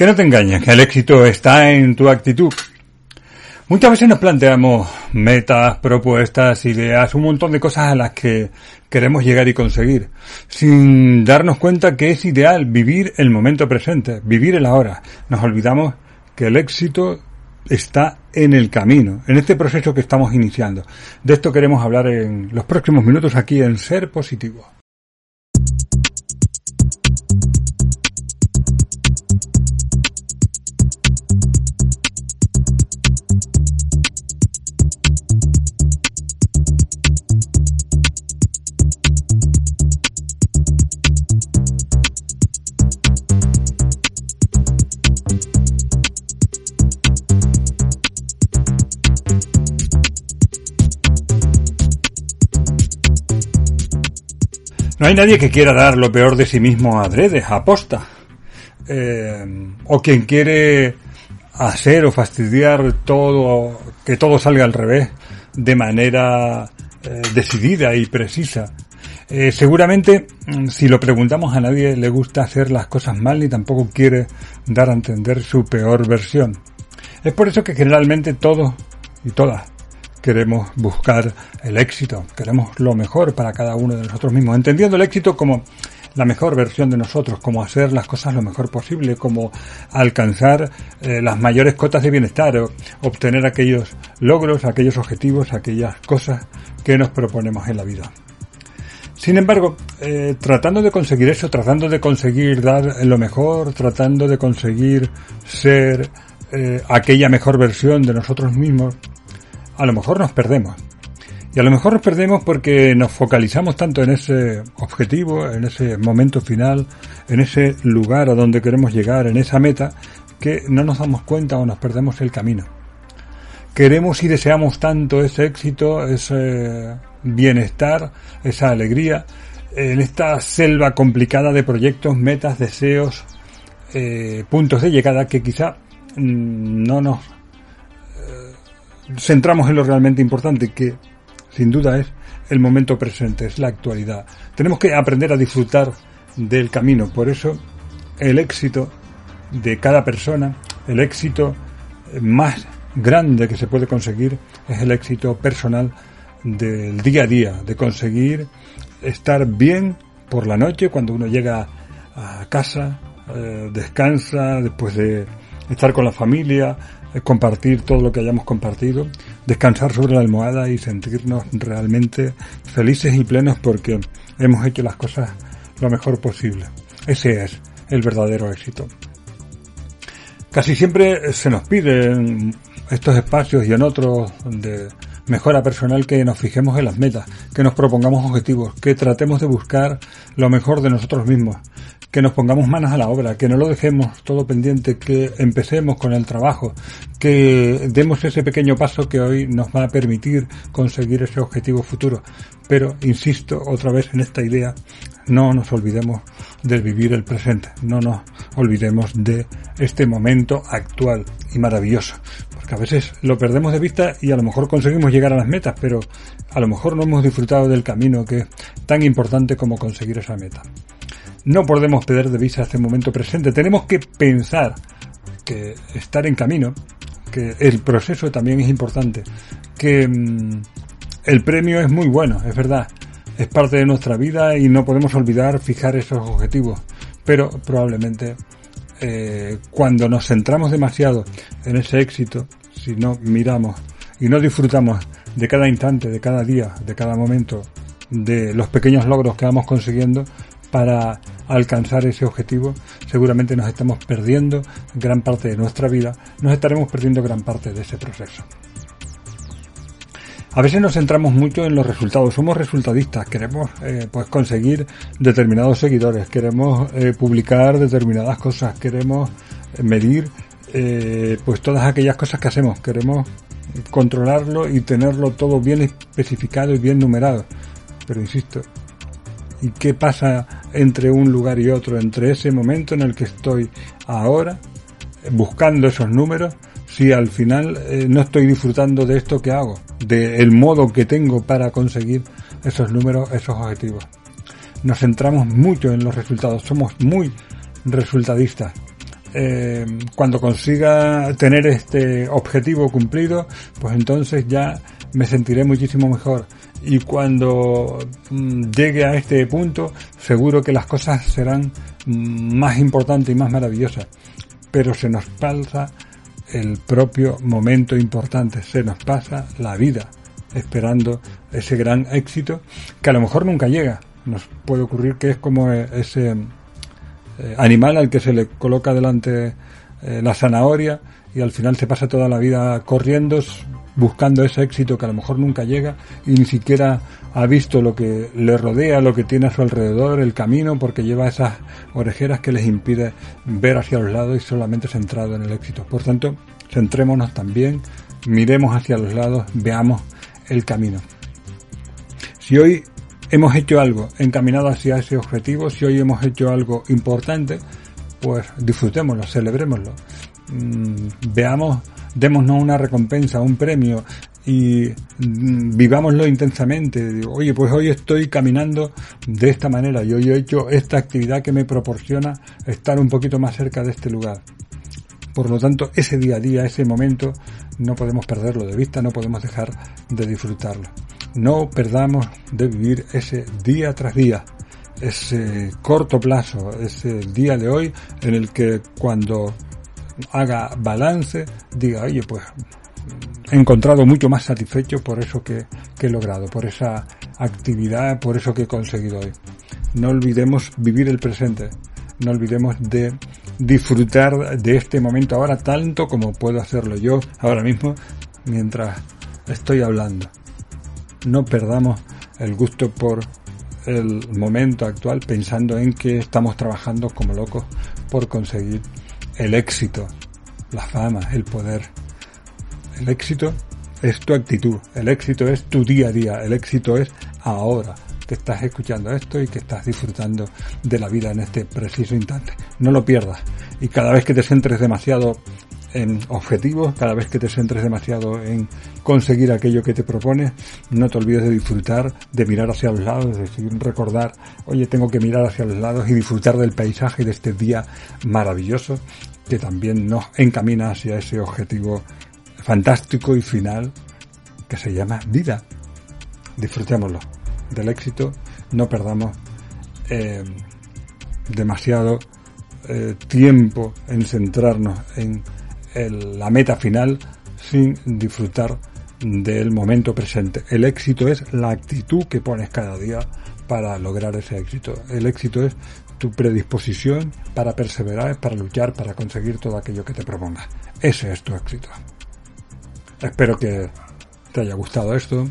Que no te engañes, que el éxito está en tu actitud. Muchas veces nos planteamos metas, propuestas, ideas, un montón de cosas a las que queremos llegar y conseguir, sin darnos cuenta que es ideal vivir el momento presente, vivir el ahora. Nos olvidamos que el éxito está en el camino, en este proceso que estamos iniciando. De esto queremos hablar en los próximos minutos aquí en Ser Positivo. No hay nadie que quiera dar lo peor de sí mismo a adrede, a posta. Eh, o quien quiere hacer o fastidiar todo, que todo salga al revés, de manera eh, decidida y precisa. Eh, seguramente, mm, si lo preguntamos a nadie le gusta hacer las cosas mal ni tampoco quiere dar a entender su peor versión. Es por eso que generalmente todos y todas queremos buscar el éxito, queremos lo mejor para cada uno de nosotros mismos, entendiendo el éxito como la mejor versión de nosotros, como hacer las cosas lo mejor posible, como alcanzar eh, las mayores cotas de bienestar, o obtener aquellos logros, aquellos objetivos, aquellas cosas que nos proponemos en la vida. Sin embargo, eh, tratando de conseguir eso, tratando de conseguir dar lo mejor, tratando de conseguir ser eh, aquella mejor versión de nosotros mismos, a lo mejor nos perdemos. Y a lo mejor nos perdemos porque nos focalizamos tanto en ese objetivo, en ese momento final, en ese lugar a donde queremos llegar, en esa meta, que no nos damos cuenta o nos perdemos el camino. Queremos y deseamos tanto ese éxito, ese bienestar, esa alegría, en esta selva complicada de proyectos, metas, deseos, eh, puntos de llegada que quizá mm, no nos centramos en lo realmente importante, que sin duda es el momento presente, es la actualidad. Tenemos que aprender a disfrutar del camino. Por eso el éxito de cada persona, el éxito más grande que se puede conseguir es el éxito personal del día a día, de conseguir estar bien por la noche cuando uno llega a casa, eh, descansa después de estar con la familia, compartir todo lo que hayamos compartido, descansar sobre la almohada y sentirnos realmente felices y plenos porque hemos hecho las cosas lo mejor posible. Ese es el verdadero éxito. Casi siempre se nos pide en estos espacios y en otros de mejora personal que nos fijemos en las metas, que nos propongamos objetivos, que tratemos de buscar lo mejor de nosotros mismos, que nos pongamos manos a la obra, que no lo dejemos todo pendiente, que empecemos con el trabajo, que demos ese pequeño paso que hoy nos va a permitir conseguir ese objetivo futuro. Pero, insisto otra vez en esta idea, no nos olvidemos de vivir el presente, no nos olvidemos de este momento actual y maravilloso, porque a veces lo perdemos de vista y a lo mejor conseguimos llegar a las metas, pero a lo mejor no hemos disfrutado del camino que es tan importante como conseguir esa meta. No podemos perder de vista este momento presente. Tenemos que pensar que estar en camino, que el proceso también es importante, que mm, el premio es muy bueno, es verdad, es parte de nuestra vida y no podemos olvidar fijar esos objetivos, pero probablemente eh, cuando nos centramos demasiado en ese éxito, si no miramos y no disfrutamos de cada instante, de cada día, de cada momento, de los pequeños logros que vamos consiguiendo, para alcanzar ese objetivo, seguramente nos estamos perdiendo gran parte de nuestra vida, nos estaremos perdiendo gran parte de ese proceso. A veces nos centramos mucho en los resultados, somos resultadistas, queremos eh, pues conseguir determinados seguidores, queremos eh, publicar determinadas cosas, queremos medir eh, pues todas aquellas cosas que hacemos, queremos controlarlo y tenerlo todo bien especificado y bien numerado. Pero insisto, ¿y qué pasa entre un lugar y otro, entre ese momento en el que estoy ahora, buscando esos números, si al final eh, no estoy disfrutando de esto que hago, del modo que tengo para conseguir esos números, esos objetivos. Nos centramos mucho en los resultados, somos muy resultadistas. Eh, cuando consiga tener este objetivo cumplido, pues entonces ya me sentiré muchísimo mejor. Y cuando mm, llegue a este punto, seguro que las cosas serán mm, más importantes y más maravillosas. Pero se nos pasa el propio momento importante, se nos pasa la vida esperando ese gran éxito que a lo mejor nunca llega. Nos puede ocurrir que es como ese eh, animal al que se le coloca delante eh, la zanahoria y al final se pasa toda la vida corriendo buscando ese éxito que a lo mejor nunca llega y ni siquiera ha visto lo que le rodea, lo que tiene a su alrededor, el camino, porque lleva esas orejeras que les impide ver hacia los lados y solamente centrado en el éxito. Por tanto, centrémonos también, miremos hacia los lados, veamos el camino. Si hoy hemos hecho algo encaminado hacia ese objetivo, si hoy hemos hecho algo importante, pues disfrutémoslo, celebrémoslo. Mm, veamos, démonos una recompensa, un premio y mm, vivámoslo intensamente. oye, pues hoy estoy caminando de esta manera y hoy he hecho esta actividad que me proporciona estar un poquito más cerca de este lugar. Por lo tanto, ese día a día, ese momento, no podemos perderlo de vista, no podemos dejar de disfrutarlo. No perdamos de vivir ese día tras día, ese corto plazo, ese día de hoy en el que cuando haga balance diga, oye, pues he encontrado mucho más satisfecho por eso que, que he logrado, por esa actividad, por eso que he conseguido hoy. No olvidemos vivir el presente, no olvidemos de disfrutar de este momento ahora tanto como puedo hacerlo yo ahora mismo mientras estoy hablando no perdamos el gusto por el momento actual pensando en que estamos trabajando como locos por conseguir el éxito, la fama, el poder. El éxito es tu actitud, el éxito es tu día a día, el éxito es ahora que estás escuchando esto y que estás disfrutando de la vida en este preciso instante. No lo pierdas y cada vez que te centres demasiado en objetivos, cada vez que te centres demasiado en conseguir aquello que te propones, no te olvides de disfrutar, de mirar hacia los lados, de decir, recordar, oye, tengo que mirar hacia los lados y disfrutar del paisaje de este día maravilloso que también nos encamina hacia ese objetivo fantástico y final que se llama vida. Disfrutémoslo del éxito, no perdamos eh, demasiado eh, tiempo en centrarnos en la meta final sin disfrutar del momento presente. El éxito es la actitud que pones cada día para lograr ese éxito. El éxito es tu predisposición para perseverar, para luchar, para conseguir todo aquello que te propongas. Ese es tu éxito. Espero que te haya gustado esto,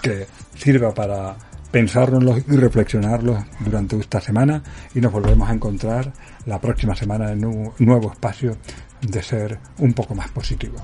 que sirva para pensárnoslo y reflexionarlo durante esta semana y nos volvemos a encontrar la próxima semana en un nuevo espacio de ser un poco más positivo.